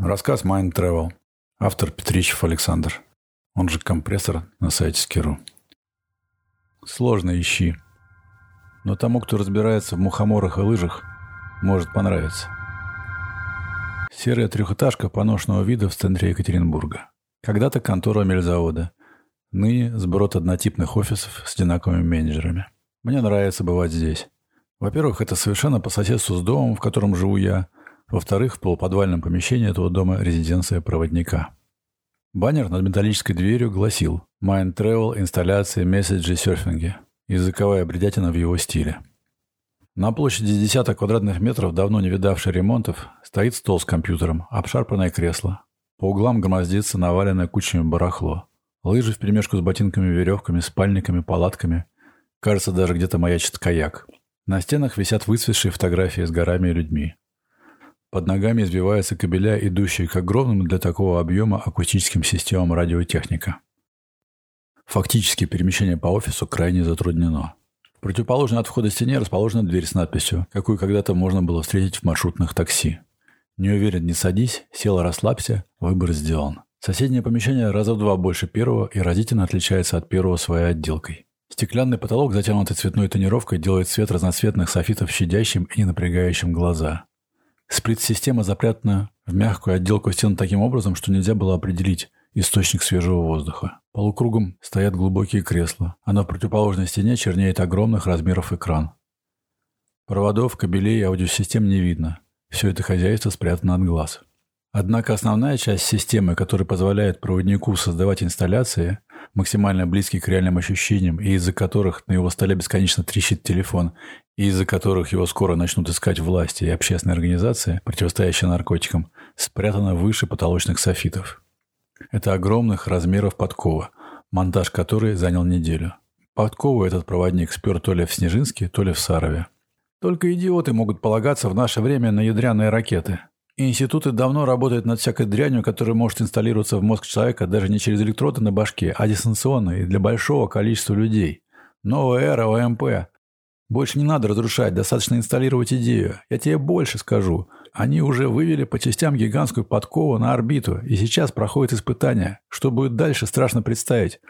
Рассказ Mind Travel. Автор Петричев Александр. Он же компрессор на сайте Скиру. Сложно ищи. Но тому, кто разбирается в мухоморах и лыжах, может понравиться. Серая трехэтажка поношенного вида в центре Екатеринбурга. Когда-то контора мельзавода. Ныне сброд однотипных офисов с одинаковыми менеджерами. Мне нравится бывать здесь. Во-первых, это совершенно по соседству с домом, в котором живу я. Во-вторых, в полуподвальном помещении этого дома резиденция проводника. Баннер над металлической дверью гласил «Mind Travel, инсталляции, месседжи, серфинги». Языковая бредятина в его стиле. На площади десяток квадратных метров, давно не видавший ремонтов, стоит стол с компьютером, обшарпанное кресло. По углам громоздится наваленное кучами барахло. Лыжи вперемешку с ботинками-веревками, спальниками, палатками. Кажется, даже где-то маячит каяк. На стенах висят выцветшие фотографии с горами и людьми. Под ногами избиваются кабеля, идущие к огромным для такого объема акустическим системам радиотехника. Фактически перемещение по офису крайне затруднено. В противоположной от входа стене расположена дверь с надписью, какую когда-то можно было встретить в маршрутных такси. Не уверен, не садись, сел, расслабься, выбор сделан. Соседнее помещение раза в два больше первого и разительно отличается от первого своей отделкой. Стеклянный потолок, затянутый цветной тонировкой, делает свет разноцветных софитов щадящим и не напрягающим глаза. Сплит-система запрятана в мягкую отделку стен таким образом, что нельзя было определить источник свежего воздуха. Полукругом стоят глубокие кресла, а на противоположной стене чернеет огромных размеров экран. Проводов, кабелей и аудиосистем не видно. Все это хозяйство спрятано от глаз. Однако основная часть системы, которая позволяет проводнику создавать инсталляции, максимально близкие к реальным ощущениям, и из-за которых на его столе бесконечно трещит телефон, и из-за которых его скоро начнут искать власти и общественные организации, противостоящие наркотикам, спрятана выше потолочных софитов. Это огромных размеров подкова, монтаж которой занял неделю. Подкову этот проводник спер то ли в Снежинске, то ли в Сарове. Только идиоты могут полагаться в наше время на ядряные ракеты. Институты давно работают над всякой дрянью, которая может инсталлироваться в мозг человека даже не через электроды на башке, а дистанционно и для большого количества людей. Новая эра ОМП. Больше не надо разрушать, достаточно инсталлировать идею. Я тебе больше скажу. Они уже вывели по частям гигантскую подкову на орбиту, и сейчас проходят испытания. Что будет дальше, страшно представить.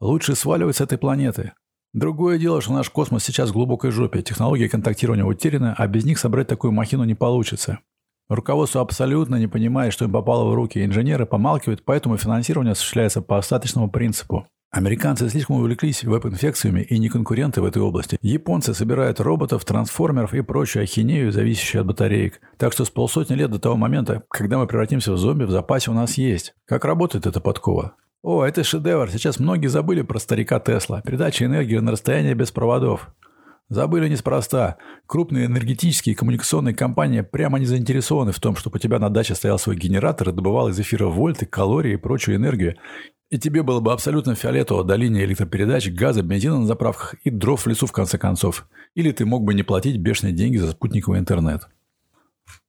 Лучше сваливать с этой планеты. Другое дело, что наш космос сейчас в глубокой жопе. Технологии контактирования утеряны, а без них собрать такую махину не получится. Руководство абсолютно не понимает, что им попало в руки. Инженеры помалкивают, поэтому финансирование осуществляется по остаточному принципу. Американцы слишком увлеклись веб-инфекциями и не конкуренты в этой области. Японцы собирают роботов, трансформеров и прочую ахинею, зависящую от батареек. Так что с полсотни лет до того момента, когда мы превратимся в зомби, в запасе у нас есть. Как работает эта подкова? О, это шедевр. Сейчас многие забыли про старика Тесла. Передача энергии на расстояние без проводов. Забыли неспроста. Крупные энергетические и коммуникационные компании прямо не заинтересованы в том, чтобы у тебя на даче стоял свой генератор и добывал из эфира вольты, калории и прочую энергию. И тебе было бы абсолютно фиолетово до линии электропередач, газа, бензина на заправках и дров в лесу в конце концов. Или ты мог бы не платить бешеные деньги за спутниковый интернет.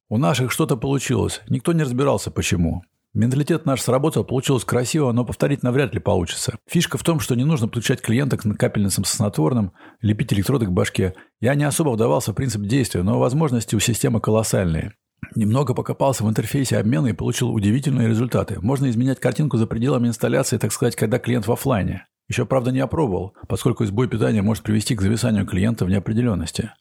У наших что-то получилось. Никто не разбирался, почему. Менталитет наш сработал, получилось красиво, но повторить навряд ли получится. Фишка в том, что не нужно подключать клиента к капельницам со снотворным, лепить электроды к башке. Я не особо вдавался в принцип действия, но возможности у системы колоссальные. Немного покопался в интерфейсе обмена и получил удивительные результаты. Можно изменять картинку за пределами инсталляции, так сказать, когда клиент в офлайне. Еще, правда, не опробовал, поскольку сбой питания может привести к зависанию клиента в неопределенности.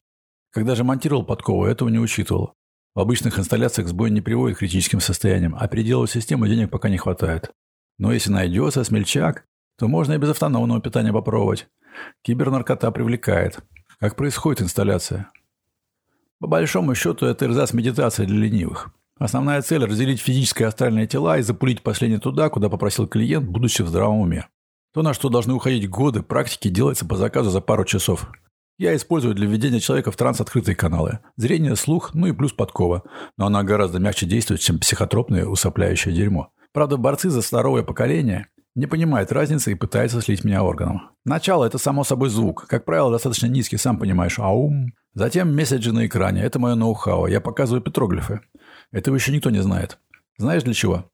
Когда же монтировал подкову, этого не учитывал. В обычных инсталляциях сбой не приводит к критическим состояниям, а переделывать систему денег пока не хватает. Но если найдется смельчак, то можно и без автономного питания попробовать. Кибернаркота привлекает. Как происходит инсталляция? По большому счету, это эрзац медитация для ленивых. Основная цель – разделить физическое и астральное тела и запулить последнее туда, куда попросил клиент, будучи в здравом уме. То, на что должны уходить годы, практики делается по заказу за пару часов. Я использую для введения человека в транс открытые каналы. Зрение, слух, ну и плюс подкова. Но она гораздо мягче действует, чем психотропное усыпляющее дерьмо. Правда, борцы за здоровое поколение не понимают разницы и пытаются слить меня органом. Начало – это само собой звук. Как правило, достаточно низкий, сам понимаешь, аум. Затем месседжи на экране. Это мое ноу-хау. Я показываю петроглифы. Этого еще никто не знает. Знаешь для чего?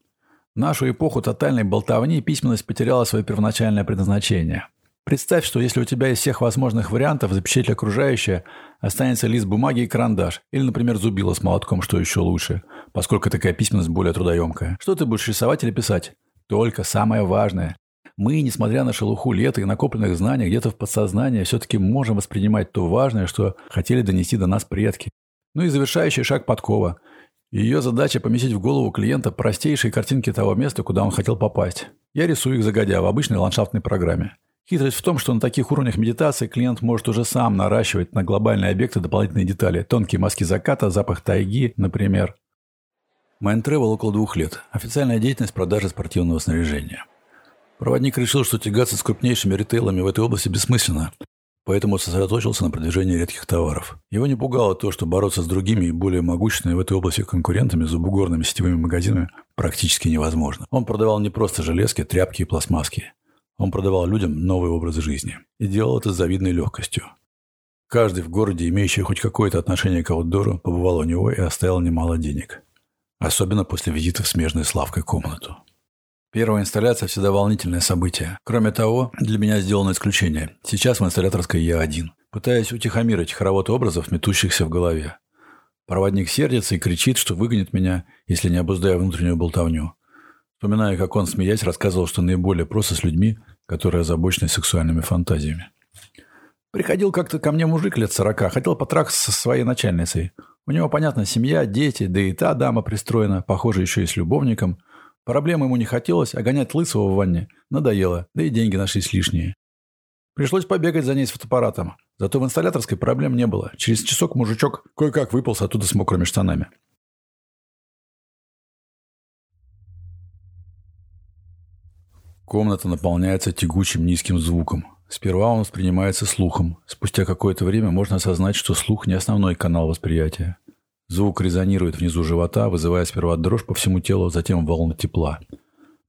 В нашу эпоху тотальной болтовни письменность потеряла свое первоначальное предназначение – Представь, что если у тебя из всех возможных вариантов запечатлеть окружающее, останется лист бумаги и карандаш, или, например, зубило с молотком, что еще лучше, поскольку такая письменность более трудоемкая. Что ты будешь рисовать или писать? Только самое важное. Мы, несмотря на шелуху лета и накопленных знаний, где-то в подсознании все-таки можем воспринимать то важное, что хотели донести до нас предки. Ну и завершающий шаг подкова. Ее задача поместить в голову клиента простейшие картинки того места, куда он хотел попасть. Я рисую их загодя в обычной ландшафтной программе. Хитрость в том, что на таких уровнях медитации клиент может уже сам наращивать на глобальные объекты дополнительные детали. Тонкие маски заката, запах тайги, например. Майн Travel около двух лет. Официальная деятельность продажи спортивного снаряжения. Проводник решил, что тягаться с крупнейшими ритейлами в этой области бессмысленно, поэтому сосредоточился на продвижении редких товаров. Его не пугало то, что бороться с другими и более могущественными в этой области конкурентами зубугорными сетевыми магазинами практически невозможно. Он продавал не просто железки, тряпки и пластмасски. Он продавал людям новый образ жизни и делал это с завидной легкостью. Каждый в городе, имеющий хоть какое-то отношение к аутдору, побывал у него и оставил немало денег. Особенно после визита в смежную Славкой комнату. Первая инсталляция всегда волнительное событие. Кроме того, для меня сделано исключение. Сейчас в инсталляторской я один. Пытаясь утихомирить хоровод образов, метущихся в голове. Проводник сердится и кричит, что выгонит меня, если не обуздаю внутреннюю болтовню. Вспоминаю, как он, смеясь, рассказывал, что наиболее просто с людьми, которые озабочены сексуальными фантазиями. Приходил как-то ко мне мужик лет сорока, хотел потрахаться со своей начальницей. У него, понятно, семья, дети, да и та дама пристроена, похоже, еще и с любовником. Проблем ему не хотелось, а гонять лысого в ванне надоело, да и деньги нашлись лишние. Пришлось побегать за ней с фотоаппаратом. Зато в инсталляторской проблем не было. Через часок мужичок кое-как выполз оттуда с мокрыми штанами. Комната наполняется тягучим низким звуком. Сперва он воспринимается слухом. Спустя какое-то время можно осознать, что слух не основной канал восприятия. Звук резонирует внизу живота, вызывая сперва дрожь по всему телу, затем волны тепла.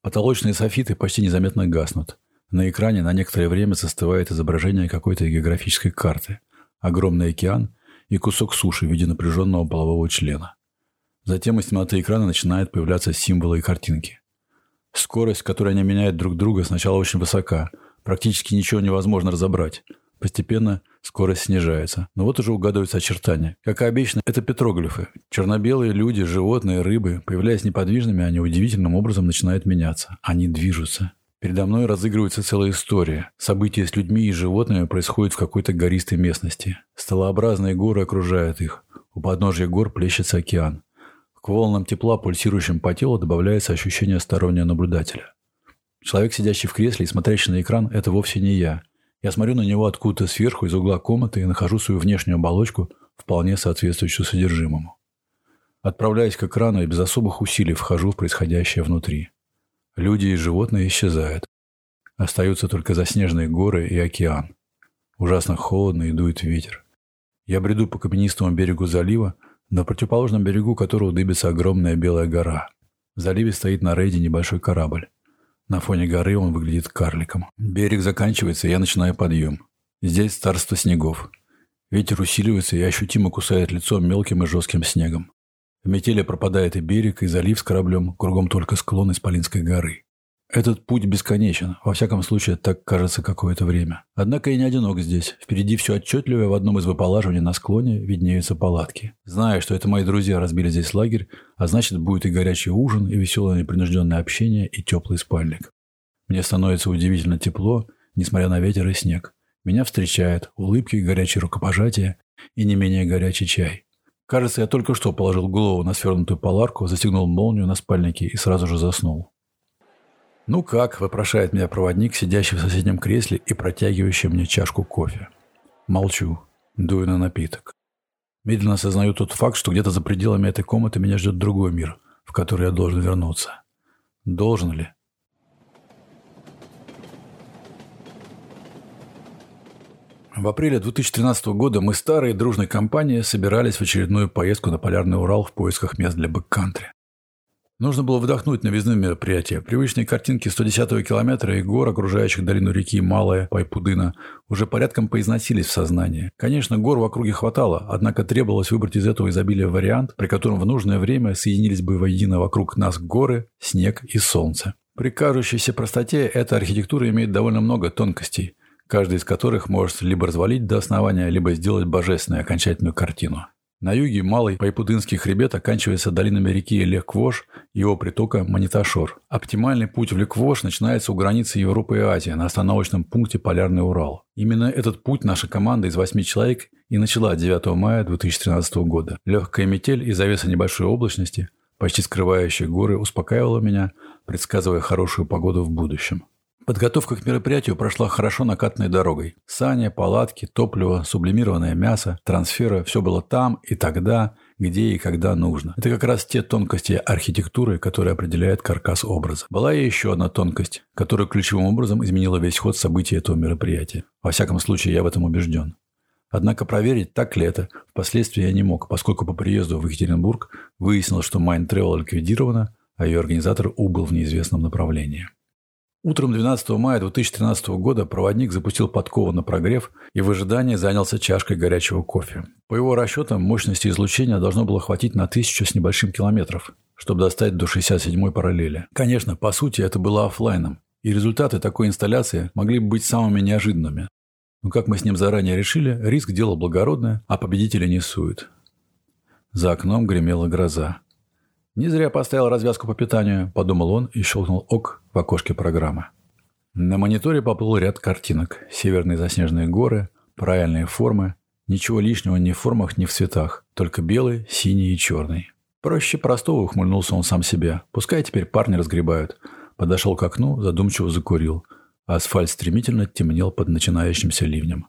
Потолочные софиты почти незаметно гаснут. На экране на некоторое время застывает изображение какой-то географической карты. Огромный океан и кусок суши в виде напряженного полового члена. Затем из темноты экрана начинают появляться символы и картинки. Скорость, которой они меняют друг друга, сначала очень высока. Практически ничего невозможно разобрать. Постепенно скорость снижается. Но вот уже угадываются очертания. Как и обычно, это петроглифы. Черно-белые люди, животные, рыбы, появляясь неподвижными, они удивительным образом начинают меняться. Они движутся. Передо мной разыгрывается целая история. События с людьми и животными происходят в какой-то гористой местности. Столообразные горы окружают их. У подножья гор плещется океан. К волнам тепла, пульсирующим по телу, добавляется ощущение стороннего наблюдателя. Человек, сидящий в кресле и смотрящий на экран, это вовсе не я. Я смотрю на него откуда-то сверху, из угла комнаты, и нахожу свою внешнюю оболочку, вполне соответствующую содержимому. Отправляясь к экрану, и без особых усилий вхожу в происходящее внутри. Люди и животные исчезают. Остаются только заснеженные горы и океан. Ужасно холодно и дует ветер. Я бреду по каменистому берегу залива, на противоположном берегу которого дыбится огромная белая гора. В заливе стоит на рейде небольшой корабль. На фоне горы он выглядит карликом. Берег заканчивается, и я начинаю подъем. Здесь царство снегов. Ветер усиливается и ощутимо кусает лицо мелким и жестким снегом. В метели пропадает и берег, и залив с кораблем, кругом только склон Исполинской горы. Этот путь бесконечен, во всяком случае, так кажется какое-то время. Однако я не одинок здесь. Впереди все отчетливо, в одном из выполаживаний на склоне виднеются палатки. Знаю, что это мои друзья разбили здесь лагерь, а значит, будет и горячий ужин, и веселое непринужденное общение, и теплый спальник. Мне становится удивительно тепло, несмотря на ветер и снег. Меня встречают улыбки, горячие рукопожатия и не менее горячий чай. Кажется, я только что положил голову на свернутую паларку, застегнул молнию на спальнике и сразу же заснул. «Ну как?» – вопрошает меня проводник, сидящий в соседнем кресле и протягивающий мне чашку кофе. Молчу, дую на напиток. Медленно осознаю тот факт, что где-то за пределами этой комнаты меня ждет другой мир, в который я должен вернуться. Должен ли? В апреле 2013 года мы старой дружной компанией собирались в очередную поездку на Полярный Урал в поисках мест для бэккантри. Нужно было вдохнуть новизны мероприятия. Привычные картинки 110-го километра и гор, окружающих долину реки Малая Пайпудына, уже порядком поизносились в сознании. Конечно, гор в округе хватало, однако требовалось выбрать из этого изобилия вариант, при котором в нужное время соединились бы воедино вокруг нас горы, снег и солнце. При кажущейся простоте эта архитектура имеет довольно много тонкостей. каждый из которых может либо развалить до основания, либо сделать божественную окончательную картину. На юге малый Пайпудынский хребет оканчивается долинами реки Леквош и его притока Маниташор. Оптимальный путь в Леквош начинается у границы Европы и Азии на остановочном пункте Полярный Урал. Именно этот путь наша команда из восьми человек и начала 9 мая 2013 года. Легкая метель и завеса небольшой облачности, почти скрывающие горы, успокаивала меня, предсказывая хорошую погоду в будущем. Подготовка к мероприятию прошла хорошо накатанной дорогой. Сани, палатки, топливо, сублимированное мясо, трансферы – все было там и тогда, где и когда нужно. Это как раз те тонкости архитектуры, которые определяют каркас образа. Была и еще одна тонкость, которая ключевым образом изменила весь ход событий этого мероприятия. Во всяком случае, я в этом убежден. Однако проверить, так ли это, впоследствии я не мог, поскольку по приезду в Екатеринбург выяснилось, что Mind Travel ликвидирована, а ее организатор убыл в неизвестном направлении. Утром 12 мая 2013 года проводник запустил подкову на прогрев и в ожидании занялся чашкой горячего кофе. По его расчетам, мощности излучения должно было хватить на тысячу с небольшим километров, чтобы достать до 67-й параллели. Конечно, по сути, это было офлайном, и результаты такой инсталляции могли бы быть самыми неожиданными. Но, как мы с ним заранее решили, риск – дело благородное, а победители не суют. За окном гремела гроза. «Не зря поставил развязку по питанию», – подумал он и щелкнул ок в окошке программы. На мониторе поплыл ряд картинок. Северные заснеженные горы, правильные формы. Ничего лишнего ни в формах, ни в цветах. Только белый, синий и черный. Проще простого ухмыльнулся он сам себе. Пускай теперь парни разгребают. Подошел к окну, задумчиво закурил. Асфальт стремительно темнел под начинающимся ливнем.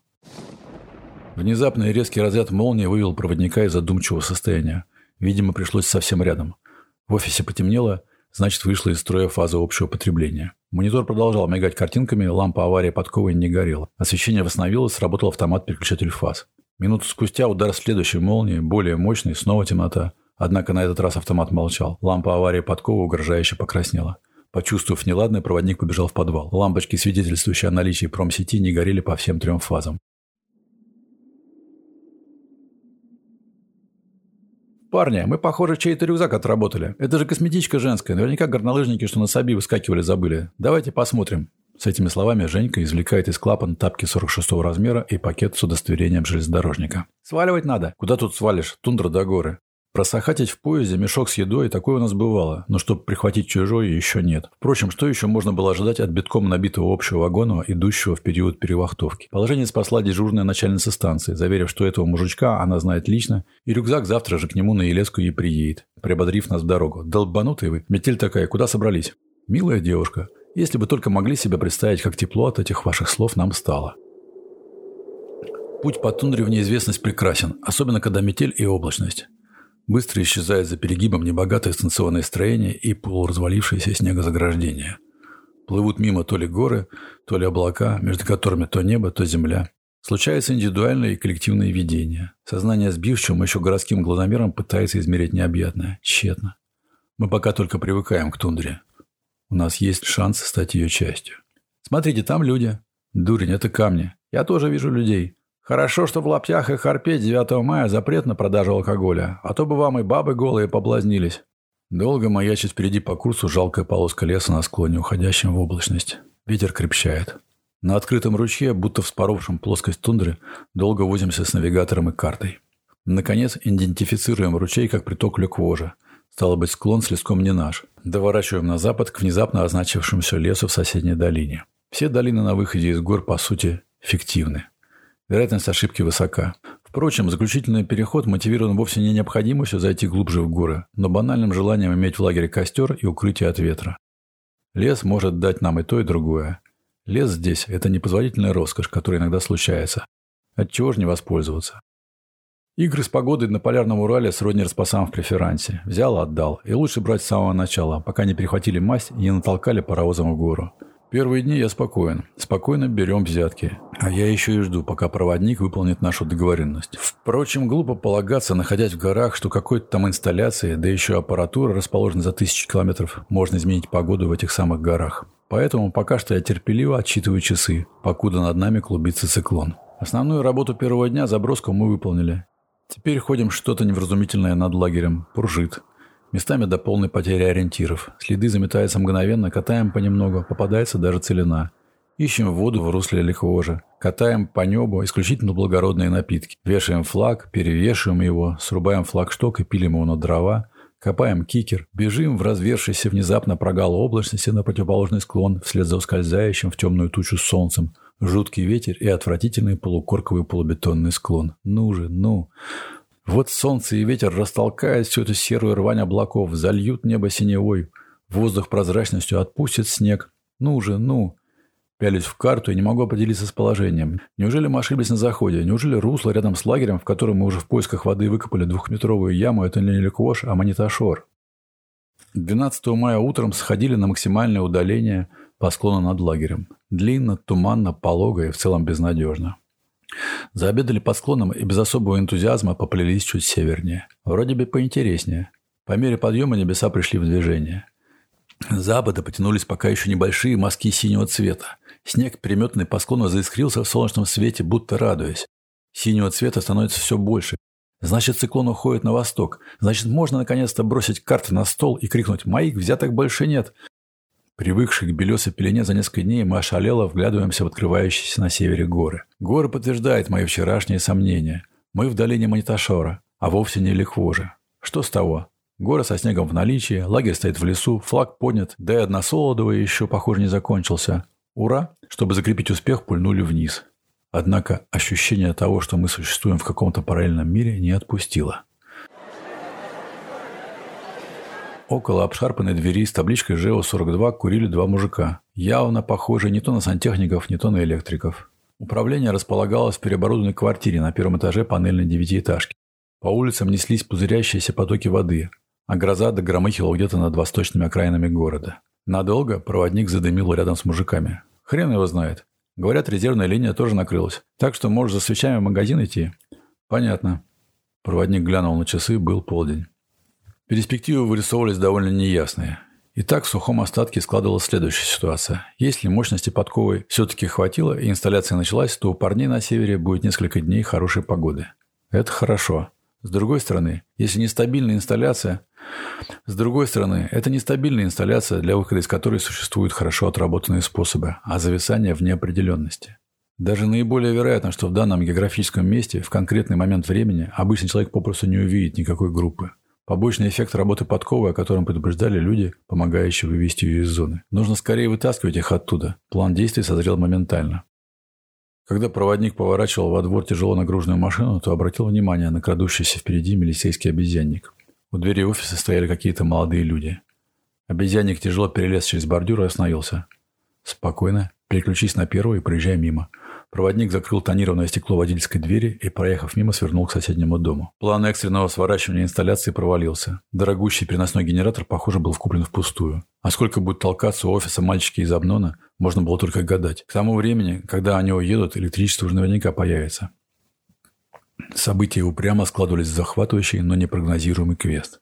Внезапный резкий разряд молнии вывел проводника из задумчивого состояния. Видимо, пришлось совсем рядом. В офисе потемнело, значит, вышла из строя фаза общего потребления. Монитор продолжал мигать картинками, лампа аварии подковы не горела. Освещение восстановилось, сработал автомат-переключатель фаз. Минуту спустя удар следующей молнии, более мощный, снова темнота. Однако на этот раз автомат молчал. Лампа аварии подковы угрожающе покраснела. Почувствовав неладное, проводник побежал в подвал. Лампочки, свидетельствующие о наличии промсети, не горели по всем трем фазам. «Парни, мы, похоже, чей-то рюкзак отработали. Это же косметичка женская. Наверняка горнолыжники, что на Саби выскакивали, забыли. Давайте посмотрим». С этими словами Женька извлекает из клапан тапки 46 размера и пакет с удостоверением железнодорожника. «Сваливать надо». «Куда тут свалишь? Тундра до горы». Просохатить в поезде мешок с едой, такое у нас бывало, но чтобы прихватить чужое, еще нет. Впрочем, что еще можно было ожидать от битком набитого общего вагона, идущего в период перевахтовки? Положение спасла дежурная начальница станции, заверив, что этого мужичка она знает лично, и рюкзак завтра же к нему на Елецку и приедет, приободрив нас в дорогу. Долбанутые вы, метель такая, куда собрались? Милая девушка, если бы только могли себе представить, как тепло от этих ваших слов нам стало. Путь по тундре в неизвестность прекрасен, особенно когда метель и облачность. Быстро исчезает за перегибом небогатое станционное строение и полуразвалившееся снегозаграждение. Плывут мимо то ли горы, то ли облака, между которыми то небо, то земля. Случается индивидуальное и коллективное видение. Сознание сбивчивым еще городским глазомером пытается измерить необъятное. Тщетно. Мы пока только привыкаем к тундре. У нас есть шанс стать ее частью. Смотрите, там люди. Дурень, это камни. Я тоже вижу людей. Хорошо, что в лаптях и харпе 9 мая запрет на продажу алкоголя, а то бы вам и бабы голые поблазнились. Долго маячит впереди по курсу жалкая полоска леса на склоне, уходящем в облачность. Ветер крепчает. На открытом ручье, будто вспоровшем плоскость тундры, долго возимся с навигатором и картой. Наконец, идентифицируем ручей как приток Люквожа. Стало быть, склон с леском не наш. Доворачиваем на запад к внезапно означившемуся лесу в соседней долине. Все долины на выходе из гор, по сути, фиктивны. Вероятность ошибки высока. Впрочем, заключительный переход мотивирован вовсе не необходимостью зайти глубже в горы, но банальным желанием иметь в лагере костер и укрытие от ветра. Лес может дать нам и то, и другое. Лес здесь – это непозволительная роскошь, которая иногда случается. Отчего же не воспользоваться? Игры с погодой на Полярном Урале сродни распасам в преферансе. Взял – отдал. И лучше брать с самого начала, пока не перехватили масть и не натолкали паровозом в гору. Первые дни я спокоен. Спокойно берем взятки. А я еще и жду, пока проводник выполнит нашу договоренность. Впрочем, глупо полагаться, находясь в горах, что какой-то там инсталляции, да еще аппаратура, расположена за тысячи километров, можно изменить погоду в этих самых горах. Поэтому пока что я терпеливо отсчитываю часы, покуда над нами клубится циклон. Основную работу первого дня заброску мы выполнили. Теперь ходим что-то невразумительное над лагерем. Пружит. Местами до полной потери ориентиров. Следы заметаются мгновенно, катаем понемногу, попадается даже целина. Ищем воду в русле Лихвожа. Катаем по небу исключительно благородные напитки. Вешаем флаг, перевешиваем его, срубаем флагшток и пилим его на дрова. Копаем кикер, бежим в развершийся внезапно прогал облачности на противоположный склон вслед за ускользающим в темную тучу солнцем. Жуткий ветер и отвратительный полукорковый полубетонный склон. Ну же, ну. Вот солнце и ветер растолкают всю эту серую рвань облаков, зальют небо синевой, воздух прозрачностью отпустит снег. Ну же, ну. Пялись в карту и не могу определиться с положением. Неужели мы ошиблись на заходе? Неужели русло рядом с лагерем, в котором мы уже в поисках воды выкопали двухметровую яму, это не Ликвош, а Маниташор? 12 мая утром сходили на максимальное удаление по склону над лагерем. Длинно, туманно, полого и в целом безнадежно. Заобедали под склоном и без особого энтузиазма поплелись чуть севернее. Вроде бы поинтереснее. По мере подъема небеса пришли в движение. С запада потянулись пока еще небольшие мазки синего цвета. Снег, переметанный по склону, заискрился в солнечном свете, будто радуясь. Синего цвета становится все больше. Значит, циклон уходит на восток. Значит, можно наконец-то бросить карты на стол и крикнуть «Моих взяток больше нет!» Привыкшие к белесой пелене за несколько дней, мы ошалело вглядываемся в открывающиеся на севере горы. Горы подтверждают мои вчерашние сомнения. Мы в долине Маниташора, а вовсе не Лихвожа. Что с того? Горы со снегом в наличии, лагерь стоит в лесу, флаг поднят, да и односолодовый еще, похоже, не закончился. Ура! Чтобы закрепить успех, пульнули вниз. Однако ощущение того, что мы существуем в каком-то параллельном мире, не отпустило. Около обшарпанной двери с табличкой ЖЭО-42 курили два мужика, явно похожие не то на сантехников, не то на электриков. Управление располагалось в переоборудованной квартире на первом этаже панельной девятиэтажки. По улицам неслись пузырящиеся потоки воды, а гроза догромыхила где-то над восточными окраинами города. Надолго проводник задымил рядом с мужиками. Хрен его знает. Говорят, резервная линия тоже накрылась. Так что можешь за свечами в магазин идти. Понятно. Проводник глянул на часы, был полдень. Перспективы вырисовывались довольно неясные. Итак, в сухом остатке складывалась следующая ситуация. Если мощности подковы все-таки хватило и инсталляция началась, то у парней на севере будет несколько дней хорошей погоды. Это хорошо. С другой стороны, если нестабильная инсталляция... С другой стороны, это нестабильная инсталляция, для выхода из которой существуют хорошо отработанные способы, а зависание в неопределенности. Даже наиболее вероятно, что в данном географическом месте в конкретный момент времени обычный человек попросту не увидит никакой группы. Побочный эффект работы подковы, о котором предупреждали люди, помогающие вывести ее из зоны. Нужно скорее вытаскивать их оттуда. План действий созрел моментально. Когда проводник поворачивал во двор тяжело нагруженную машину, то обратил внимание на крадущийся впереди милицейский обезьянник. У двери офиса стояли какие-то молодые люди. Обезьянник тяжело перелез через бордюр и остановился. «Спокойно. Переключись на первый и проезжай мимо. Проводник закрыл тонированное стекло водительской двери и, проехав мимо, свернул к соседнему дому. План экстренного сворачивания инсталляции провалился. Дорогущий переносной генератор, похоже, был вкуплен впустую. А сколько будет толкаться у офиса мальчики из Обнона, можно было только гадать. К тому времени, когда они уедут, электричество уже наверняка появится. События упрямо складывались в захватывающий, но непрогнозируемый квест.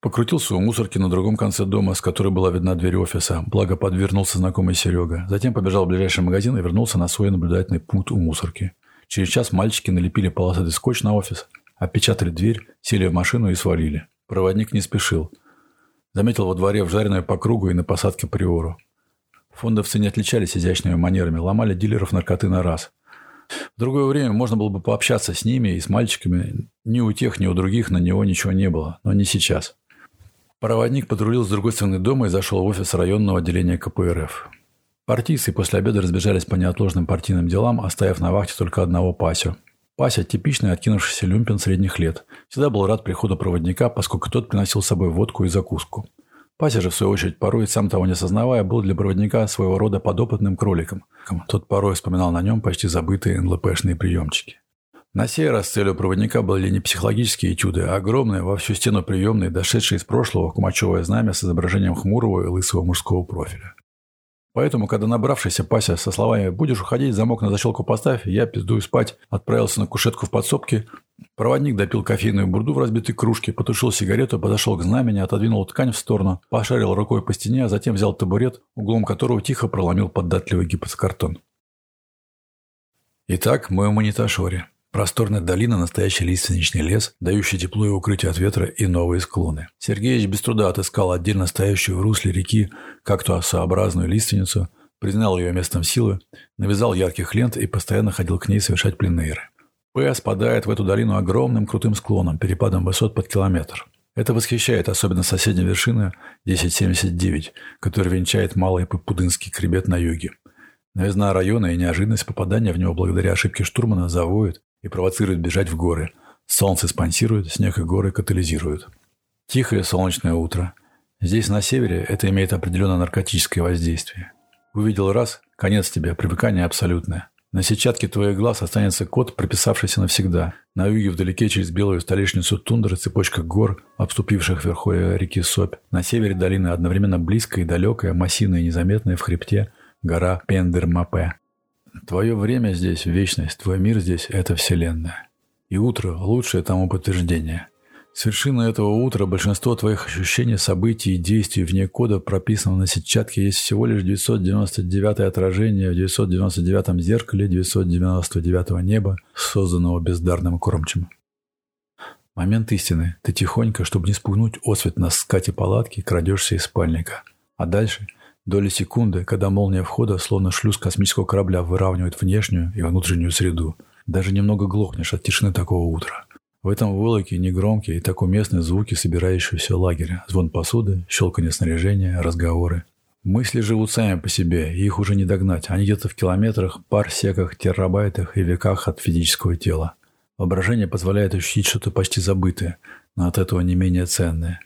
Покрутился у мусорки на другом конце дома, с которой была видна дверь офиса, благо подвернулся знакомый Серега. Затем побежал в ближайший магазин и вернулся на свой наблюдательный пункт у мусорки. Через час мальчики налепили полосатый скотч на офис, опечатали дверь, сели в машину и свалили. Проводник не спешил. Заметил во дворе вжаренную по кругу и на посадке приору. Фондовцы не отличались изящными манерами, ломали дилеров наркоты на раз. В другое время можно было бы пообщаться с ними и с мальчиками. Ни у тех, ни у других на него ничего не было, но не сейчас. Проводник патрулил с другой стороны дома и зашел в офис районного отделения КПРФ. Партийцы после обеда разбежались по неотложным партийным делам, оставив на вахте только одного Пасю. Пася – типичный откинувшийся люмпин средних лет. Всегда был рад приходу проводника, поскольку тот приносил с собой водку и закуску. Пася же, в свою очередь, порой, сам того не осознавая, был для проводника своего рода подопытным кроликом. Тот порой вспоминал на нем почти забытые НЛПшные приемчики. На сей раз целью проводника были не психологические этюды, а огромные во всю стену приемные, дошедшие из прошлого кумачевое знамя с изображением хмурого и лысого мужского профиля. Поэтому, когда набравшийся Пася со словами «будешь уходить, замок на защелку поставь, я пиздую спать», отправился на кушетку в подсобке, проводник допил кофейную бурду в разбитой кружке, потушил сигарету, подошел к знамени, отодвинул ткань в сторону, пошарил рукой по стене, а затем взял табурет, углом которого тихо проломил податливый гипсокартон. Итак, мы в мониташоре. Просторная долина – настоящий лиственничный лес, дающий тепло и укрытие от ветра и новые склоны. Сергеевич без труда отыскал отдельно стоящую в русле реки кактуасообразную лиственницу, признал ее местом силы, навязал ярких лент и постоянно ходил к ней совершать пленейры. П спадает в эту долину огромным крутым склоном, перепадом высот под километр. Это восхищает особенно соседняя вершина 1079, которая венчает малый Папудынский хребет на юге. Новизна района и неожиданность попадания в него благодаря ошибке штурмана заводит и провоцирует бежать в горы. Солнце спонсирует, снег и горы катализируют. Тихое солнечное утро. Здесь, на севере, это имеет определенное наркотическое воздействие. Увидел раз – конец тебе, привыкание абсолютное. На сетчатке твоих глаз останется код, прописавшийся навсегда. На юге вдалеке через белую столешницу тундры цепочка гор, обступивших верхой реки Сопь. На севере долины одновременно близкая и далекая, массивная и незаметная в хребте гора Пендермапе. Твое время здесь – вечность, твой мир здесь – это вселенная. И утро – лучшее тому подтверждение. С вершины этого утра большинство твоих ощущений, событий и действий вне кода, прописанного на сетчатке, есть всего лишь 999 отражение в 999 зеркале 999 неба, созданного бездарным кормчим. Момент истины. Ты тихонько, чтобы не спугнуть освет на скате палатки, крадешься из спальника. А дальше – доли секунды, когда молния входа, словно шлюз космического корабля, выравнивает внешнюю и внутреннюю среду. Даже немного глохнешь от тишины такого утра. В этом волоке негромкие и так уместные звуки собирающегося лагеря. Звон посуды, щелканье снаряжения, разговоры. Мысли живут сами по себе, и их уже не догнать. Они где-то в километрах, парсеках, терабайтах и веках от физического тела. Воображение позволяет ощутить что-то почти забытое, но от этого не менее ценное.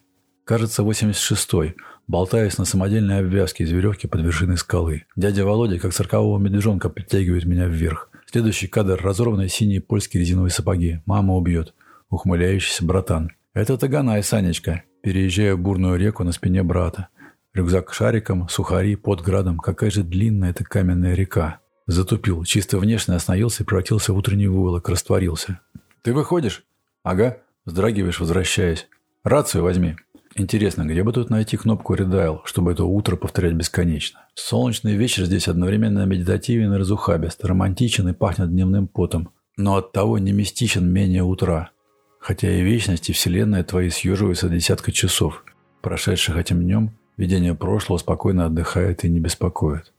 Кажется, 86-й, болтаясь на самодельной обвязке из веревки под вершиной скалы. Дядя Володя, как циркового медвежонка, притягивает меня вверх. Следующий кадр – разорванные синие польские резиновые сапоги. Мама убьет ухмыляющийся братан. «Это Таганай, Санечка», переезжая бурную реку на спине брата. Рюкзак шариком, сухари, под градом. Какая же длинная эта каменная река. Затупил, чисто внешне остановился и превратился в утренний выволок, растворился. «Ты выходишь?» «Ага», вздрагиваешь, возвращаясь. «Рацию возьми». Интересно, где бы тут найти кнопку «Редайл», чтобы это утро повторять бесконечно? Солнечный вечер здесь одновременно медитативен и разухабист, романтичен и пахнет дневным потом, но оттого не мистичен менее утра. Хотя и вечность, и вселенная твои съеживаются десятка часов, прошедших этим днем, видение прошлого спокойно отдыхает и не беспокоит.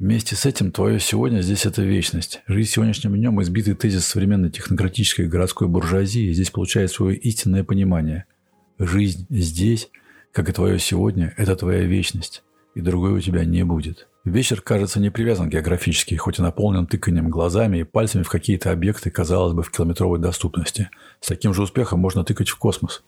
Вместе с этим твое сегодня здесь это вечность. Жизнь сегодняшним днем избитый тезис современной технократической городской буржуазии здесь получает свое истинное понимание. Жизнь здесь, как и твое сегодня, это твоя вечность, и другой у тебя не будет. Вечер, кажется, не привязан географически, хоть и наполнен тыканием глазами и пальцами в какие-то объекты, казалось бы, в километровой доступности. С таким же успехом можно тыкать в космос.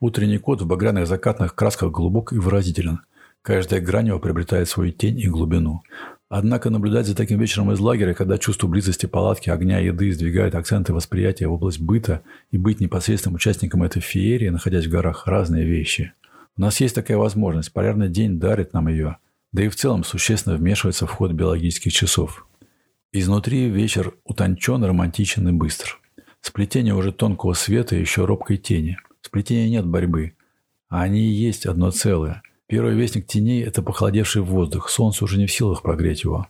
Утренний кот в багряных закатных красках глубок и выразителен. Каждая грань его приобретает свою тень и глубину. Однако наблюдать за таким вечером из лагеря, когда чувство близости палатки, огня, еды сдвигают акценты восприятия в область быта и быть непосредственным участником этой феерии, находясь в горах, разные вещи. У нас есть такая возможность, полярный день дарит нам ее – да и в целом существенно вмешивается в ход биологических часов. Изнутри вечер утончен, романтичен и быстр. Сплетение уже тонкого света и еще робкой тени. В сплетении нет борьбы, а они и есть одно целое. Первый вестник теней – это похолодевший воздух, солнце уже не в силах прогреть его.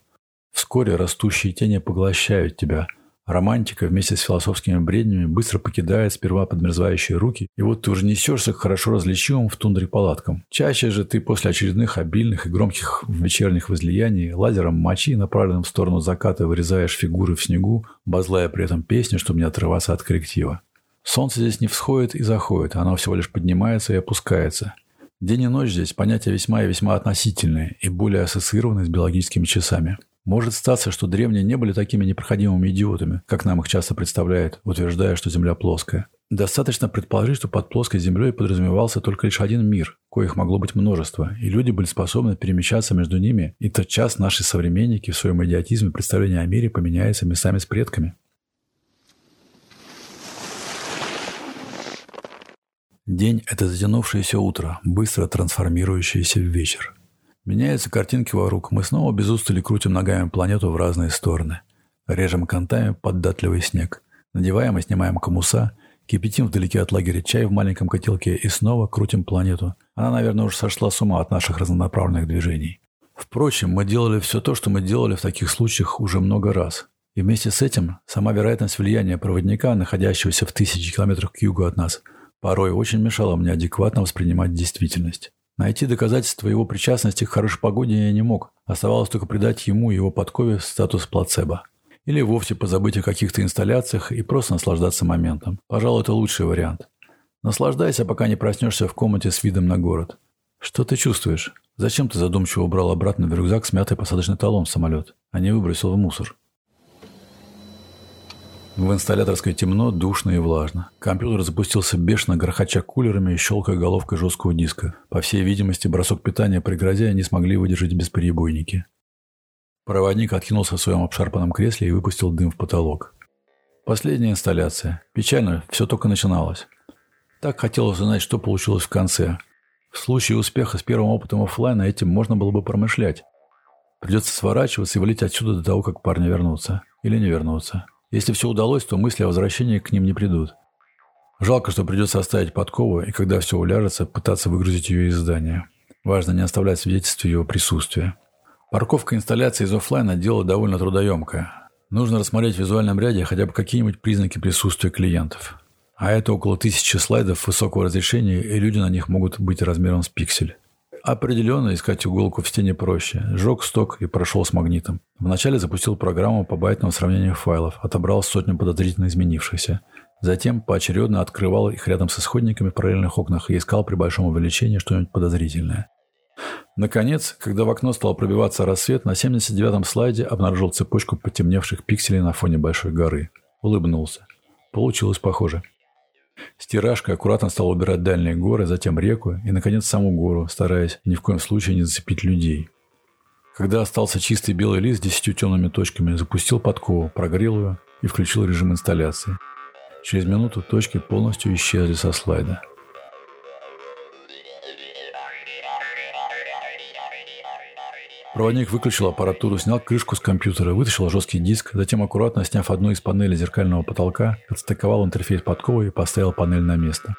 Вскоре растущие тени поглощают тебя – Романтика вместе с философскими бреднями быстро покидает сперва подмерзающие руки, и вот ты уже несешься к хорошо различимым в тундре палаткам. Чаще же ты после очередных обильных и громких вечерних возлияний лазером мочи, направленным в сторону заката, вырезаешь фигуры в снегу, базлая при этом песню, чтобы не отрываться от коллектива. Солнце здесь не всходит и заходит, оно всего лишь поднимается и опускается. День и ночь здесь понятия весьма и весьма относительные и более ассоциированы с биологическими часами. Может статься, что древние не были такими непроходимыми идиотами, как нам их часто представляют, утверждая, что Земля плоская. Достаточно предположить, что под плоской Землей подразумевался только лишь один мир, коих могло быть множество, и люди были способны перемещаться между ними, и тотчас наши современники в своем идиотизме представления о мире поменяются местами с предками. День – это затянувшееся утро, быстро трансформирующееся в вечер. Меняются картинки вокруг. Мы снова без устали крутим ногами планету в разные стороны. Режем контами поддатливый снег. Надеваем и снимаем комуса. Кипятим вдалеке от лагеря чай в маленьком котелке и снова крутим планету. Она, наверное, уже сошла с ума от наших разнонаправленных движений. Впрочем, мы делали все то, что мы делали в таких случаях уже много раз. И вместе с этим сама вероятность влияния проводника, находящегося в тысячи километрах к югу от нас, порой очень мешала мне адекватно воспринимать действительность. Найти доказательства его причастности к хорошей погоде я не мог. Оставалось только придать ему и его подкове статус плацебо. Или вовсе позабыть о каких-то инсталляциях и просто наслаждаться моментом. Пожалуй, это лучший вариант. Наслаждайся, пока не проснешься в комнате с видом на город. Что ты чувствуешь? Зачем ты задумчиво убрал обратно в рюкзак смятый посадочный талон в самолет, а не выбросил в мусор? В инсталляторской темно, душно и влажно. Компьютер запустился бешено, грохоча кулерами и щелкая головкой жесткого диска. По всей видимости, бросок питания при грозе не смогли выдержать бесперебойники. Проводник откинулся в своем обшарпанном кресле и выпустил дым в потолок. Последняя инсталляция. Печально, все только начиналось. Так хотелось узнать, что получилось в конце. В случае успеха с первым опытом офлайна этим можно было бы промышлять. Придется сворачиваться и валить отсюда до того, как парни вернутся. Или не вернутся. Если все удалось, то мысли о возвращении к ним не придут. Жалко, что придется оставить подкову, и когда все уляжется, пытаться выгрузить ее из здания. Важно не оставлять свидетельства его присутствия. Парковка инсталляции из офлайна – дело довольно трудоемкое. Нужно рассмотреть в визуальном ряде хотя бы какие-нибудь признаки присутствия клиентов. А это около тысячи слайдов высокого разрешения, и люди на них могут быть размером с пиксель. Определенно искать иголку в стене проще. Сжег сток и прошел с магнитом. Вначале запустил программу по байтному сравнению файлов, отобрал сотню подозрительно изменившихся. Затем поочередно открывал их рядом с исходниками в параллельных окнах и искал при большом увеличении что-нибудь подозрительное. Наконец, когда в окно стал пробиваться рассвет, на 79-м слайде обнаружил цепочку потемневших пикселей на фоне большой горы. Улыбнулся. Получилось похоже. Стиражкой аккуратно стал убирать дальние горы, затем реку и, наконец, саму гору, стараясь ни в коем случае не зацепить людей. Когда остался чистый белый лист с десятью темными точками, запустил подкову, прогрел ее и включил режим инсталляции. Через минуту точки полностью исчезли со слайда. Проводник выключил аппаратуру, снял крышку с компьютера, вытащил жесткий диск, затем аккуратно сняв одну из панелей зеркального потолка, отстыковал интерфейс подковы и поставил панель на место.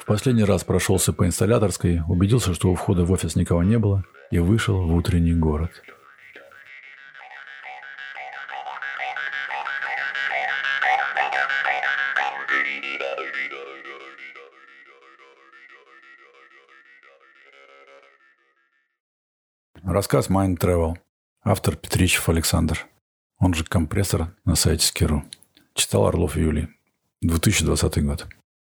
В последний раз прошелся по инсталляторской, убедился, что у входа в офис никого не было, и вышел в утренний город. Рассказ Mind Travel. Автор Петричев Александр. Он же компрессор на сайте Скиру. Читал Орлов Юлий. 2020 год.